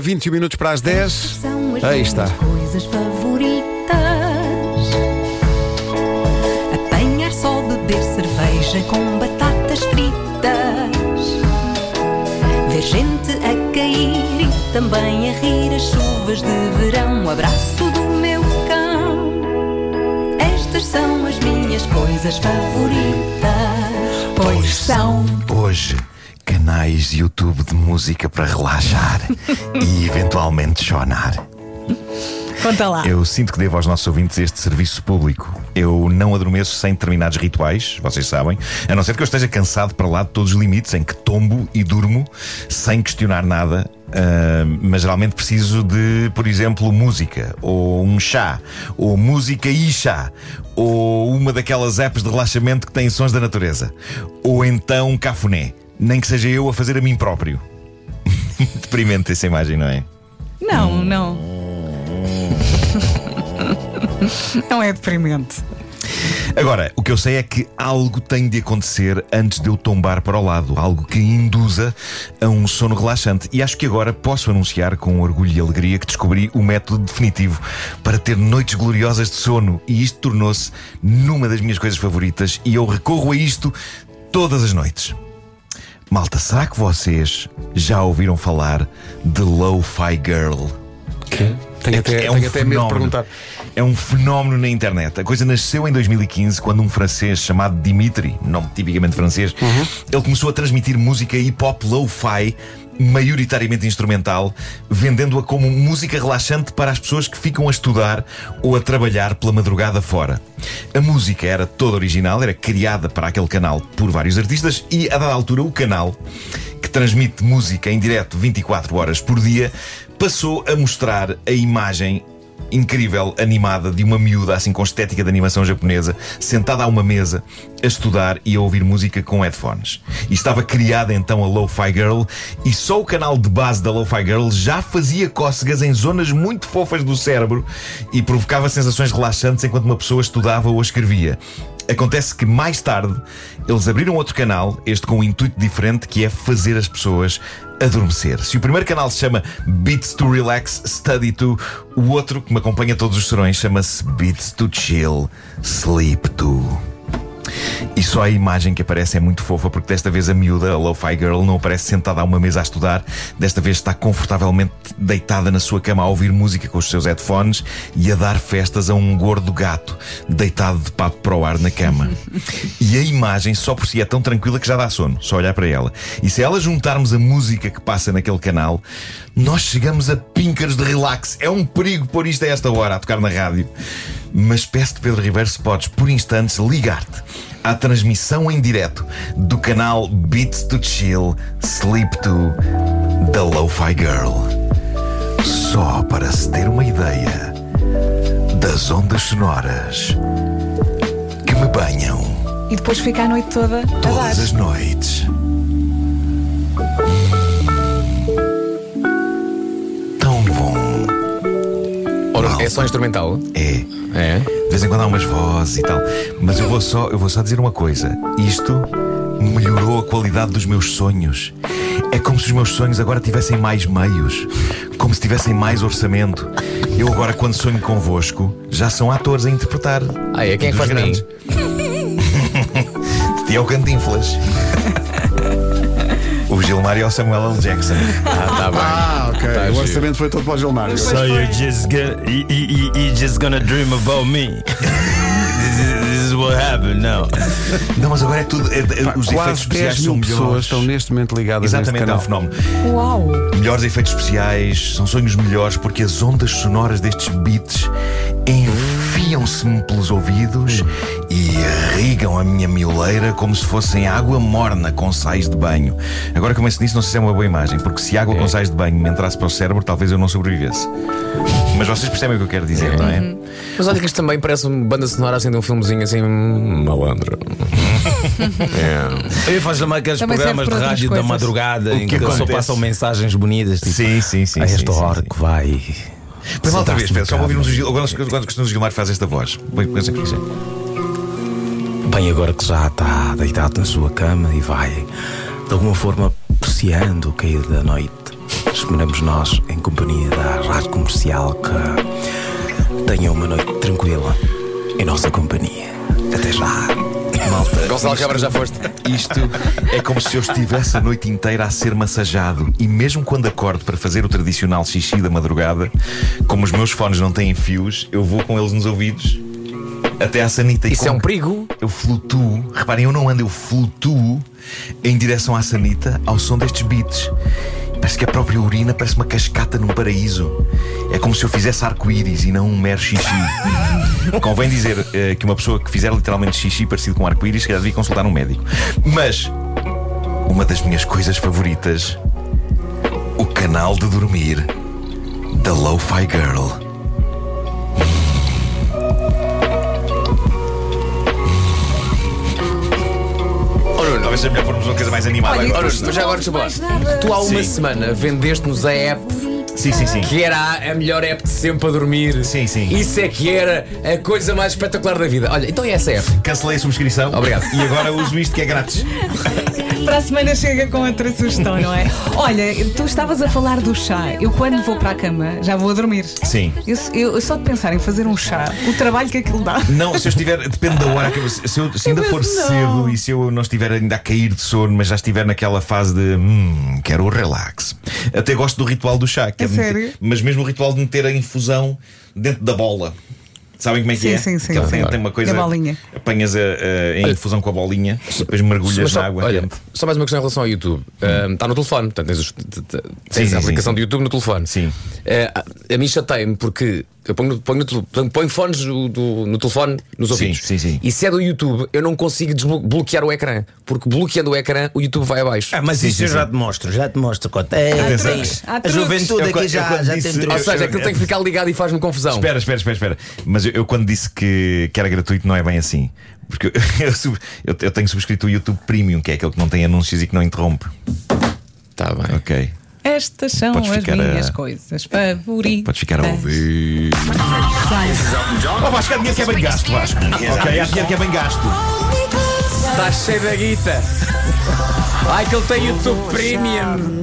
21 minutos para as 10. São as Aí está. coisas favoritas. Apanhar só, beber cerveja com batatas fritas. Ver gente a cair e também a rir as chuvas de verão. O abraço do meu cão. Estas são as minhas coisas favoritas. Pois são. Hoje, canais YouTube de música para relaxar e eventualmente chorar. Conta lá. Eu sinto que devo aos nossos ouvintes este serviço público. Eu não adormeço sem determinados rituais, vocês sabem, a não ser que eu esteja cansado para lá de todos os limites, em que tombo e durmo sem questionar nada. ah, mas geralmente preciso de, por exemplo, música, ou um chá, ou música e chá, ou uma daquelas apps de relaxamento que têm sons da natureza, ou então um cafuné, nem que seja eu a fazer a mim próprio. Deprimente essa imagem, não é? Não, não. Não é deprimente. Agora, o que eu sei é que algo tem de acontecer antes de eu tombar para o lado, algo que induza a um sono relaxante. E acho que agora posso anunciar com orgulho e alegria que descobri o método definitivo para ter noites gloriosas de sono. E isto tornou-se numa das minhas coisas favoritas e eu recorro a isto todas as noites. Malta, será que vocês já ouviram falar de Lo-Fi Girl? Tenho até, É um tenho até medo de perguntar. É um fenómeno na internet. A coisa nasceu em 2015 quando um francês chamado Dimitri, nome tipicamente francês, ele começou a transmitir música hip hop lo-fi, maioritariamente instrumental, vendendo-a como música relaxante para as pessoas que ficam a estudar ou a trabalhar pela madrugada fora. A música era toda original, era criada para aquele canal por vários artistas e, a dada altura, o canal que transmite música em direto 24 horas por dia, passou a mostrar a imagem incrível, animada, de uma miúda, assim com estética de animação japonesa, sentada a uma mesa, a estudar e a ouvir música com headphones. E estava criada então a Lo-Fi Girl, e só o canal de base da Lo-Fi Girl já fazia cócegas em zonas muito fofas do cérebro e provocava sensações relaxantes enquanto uma pessoa estudava ou escrevia. Acontece que mais tarde eles abriram outro canal, este com um intuito diferente, que é fazer as pessoas adormecer. Se o primeiro canal se chama Beats to Relax Study to, o outro, que me acompanha todos os serões, chama-se Beats to Chill Sleep to. E só a imagem que aparece é muito fofa, porque desta vez a miúda, a Lo-Fi Girl, não aparece sentada a uma mesa a estudar. Desta vez está confortavelmente deitada na sua cama a ouvir música com os seus headphones e a dar festas a um gordo gato deitado de papo para o ar na cama. E a imagem só por si é tão tranquila que já dá sono, só olhar para ela. E se ela juntarmos a música que passa naquele canal, nós chegamos a píncaros de relax. É um perigo pôr isto a esta hora a tocar na rádio. Mas peço-te, Pedro Ribeiro, se podes, por instantes, ligar-te à transmissão em direto do canal Beats to Chill Sleep to da Lo-Fi Girl. Só para se ter uma ideia das ondas sonoras que me banham E depois fica a noite toda a dar. todas as noites. Tão bom. Ora, é só instrumental? É. É. De vez em quando há umas vozes e tal. Mas eu vou só, eu vou só dizer uma coisa. Isto melhorou a qualidade dos meus sonhos. É como se os meus sonhos agora tivessem mais meios, como se tivessem mais orçamento. Eu agora, quando sonho convosco, já são atores a interpretar. Ah, é? Quem é que faz grandes. De ti é o Cantinflas. O Gilmar e o Samuel L. Jackson. Ah, tá bem. Ah, ok. Tá o orçamento foi todo para o Gilmar. So you're just gonna you, you, you just gonna dream about me. this, is, this is what happened now. Não, mas agora é tudo. é- é- os efeitos Quase especiais 10 mil são pessoas melhores. estão neste momento ligadas Exatamente, neste é um canal. fenómeno. Uau! Melhores efeitos especiais, são sonhos melhores porque as ondas sonoras destes beats enfiam-se-me pelos ouvidos e irrigam a minha mioleira como se fossem água morna com sais de banho. Agora, como eu disse, não sei se é uma boa imagem, porque se água com sais de banho me entrasse para o cérebro, talvez eu não sobrevivesse. Mas vocês percebem o que eu quero dizer, não é? Mas olha que isto também parece uma banda sonora assim de um filmezinho assim malandro. é. Eu faço também aqueles Também programas de rádio da coisas. madrugada O em que que, só passam mensagens bonitas. Tipo, Sim, sim, sim. a sim, esta sim, hora sim. que vai. Põe lá outra vez, Pedro, só ouvirmos o Gil. Agora, quando quando o Gilmar faz esta voz. Bem, agora que já está deitado na sua cama e vai de alguma forma apreciando o cair da noite, esperamos nós, em companhia da rádio comercial, que tenham uma noite tranquila em nossa companhia. Até já. Malta, Gonçalo Câmara, já foste. Isto é como se eu estivesse a noite inteira a ser massajado. E mesmo quando acordo para fazer o tradicional xixi da madrugada, como os meus fones não têm fios, eu vou com eles nos ouvidos até à sanita. E Isso é um perigo. Eu flutuo, reparem, eu não ando, eu flutuo em direção à sanita ao som destes beats. Parece que a própria urina parece uma cascata num paraíso. É como se eu fizesse arco-íris e não um mero xixi. Convém dizer eh, que uma pessoa que fizer literalmente xixi parecido com arco-íris, se calhar devia consultar um médico. Mas uma das minhas coisas favoritas, o canal de dormir da Lo-Fi Girl. Seja melhor pormos uma coisa mais animada Olha, agora. Nuno, mas já agora deixa eu falar. Tu há uma Sim. semana vendeste-nos a app Sim, sim, sim. que era a- a melhor app de sempre para dormir. Sim, sim. Isso é que era a coisa mais espetacular da vida. Olha, então é essa app. Cancelei a subscrição. Obrigado. E agora uso isto que é grátis. Para a semana chega com outra sugestão, não é? Olha, tu estavas a falar do chá. Eu, quando vou para a cama, já vou a dormir. Sim. Eu, eu- só de pensar em fazer um chá, o trabalho que aquilo dá. Não, se eu estiver, depende da hora que eu, se, eu- se ainda Eu for não. cedo e se eu não estiver ainda a cair de sono, mas já estiver naquela fase de hum, quero o relax. Até gosto do ritual do chá, que A é sério? mas mesmo o ritual de meter a infusão dentro da bola. Sabem como é que Sim, é? sim, sim, sim. tem, uma coisa. Bolinha. Apanhas a, a- a infusão com a bolinha, depois mergulhas só, na água. olha, só mais uma questão em relação ao YouTube. Ah, Está no telefone, portanto, tens, os- tens sim, a sim, aplicação sim. do YouTube no telefone. Sim. Ah, a mim chatei-me porque eu ponho, ponho, ponho, ponho fones do, do- no telefone nos Sim, ouvidos. sim, sim. E se é do YouTube, eu não consigo desbloquear o ecrã. Porque bloqueando o ecrã, o YouTube vai abaixo. Ah, mas Sim, isso sim, eu já sim. te mostro, já te mostro. Cota. É, Atenção. tens- Há a juventude Eu aqui eu já, já disse- tem Ou truques. seja, aquilo tem que ficar ligado e faz-me confusão. Espera, espera, espera, espera. Mas eu, eu quando disse que, que era gratuito, não é bem assim. Porque eu, eu sub- eu- eu tenho subscrito o YouTube Premium, que é aquele que não tem anúncios e que não interrompe. Está bem. Ok. Estas são Podes as minhas a- coisas favoritas. Podes ficar a ouvir. Oh, Vasco, há dinheiro que é bem gasto, Vasco. Ok, há dinheiro que é bem gasto. Está cheio da guita. Ai, que ele tem YouTube Premium.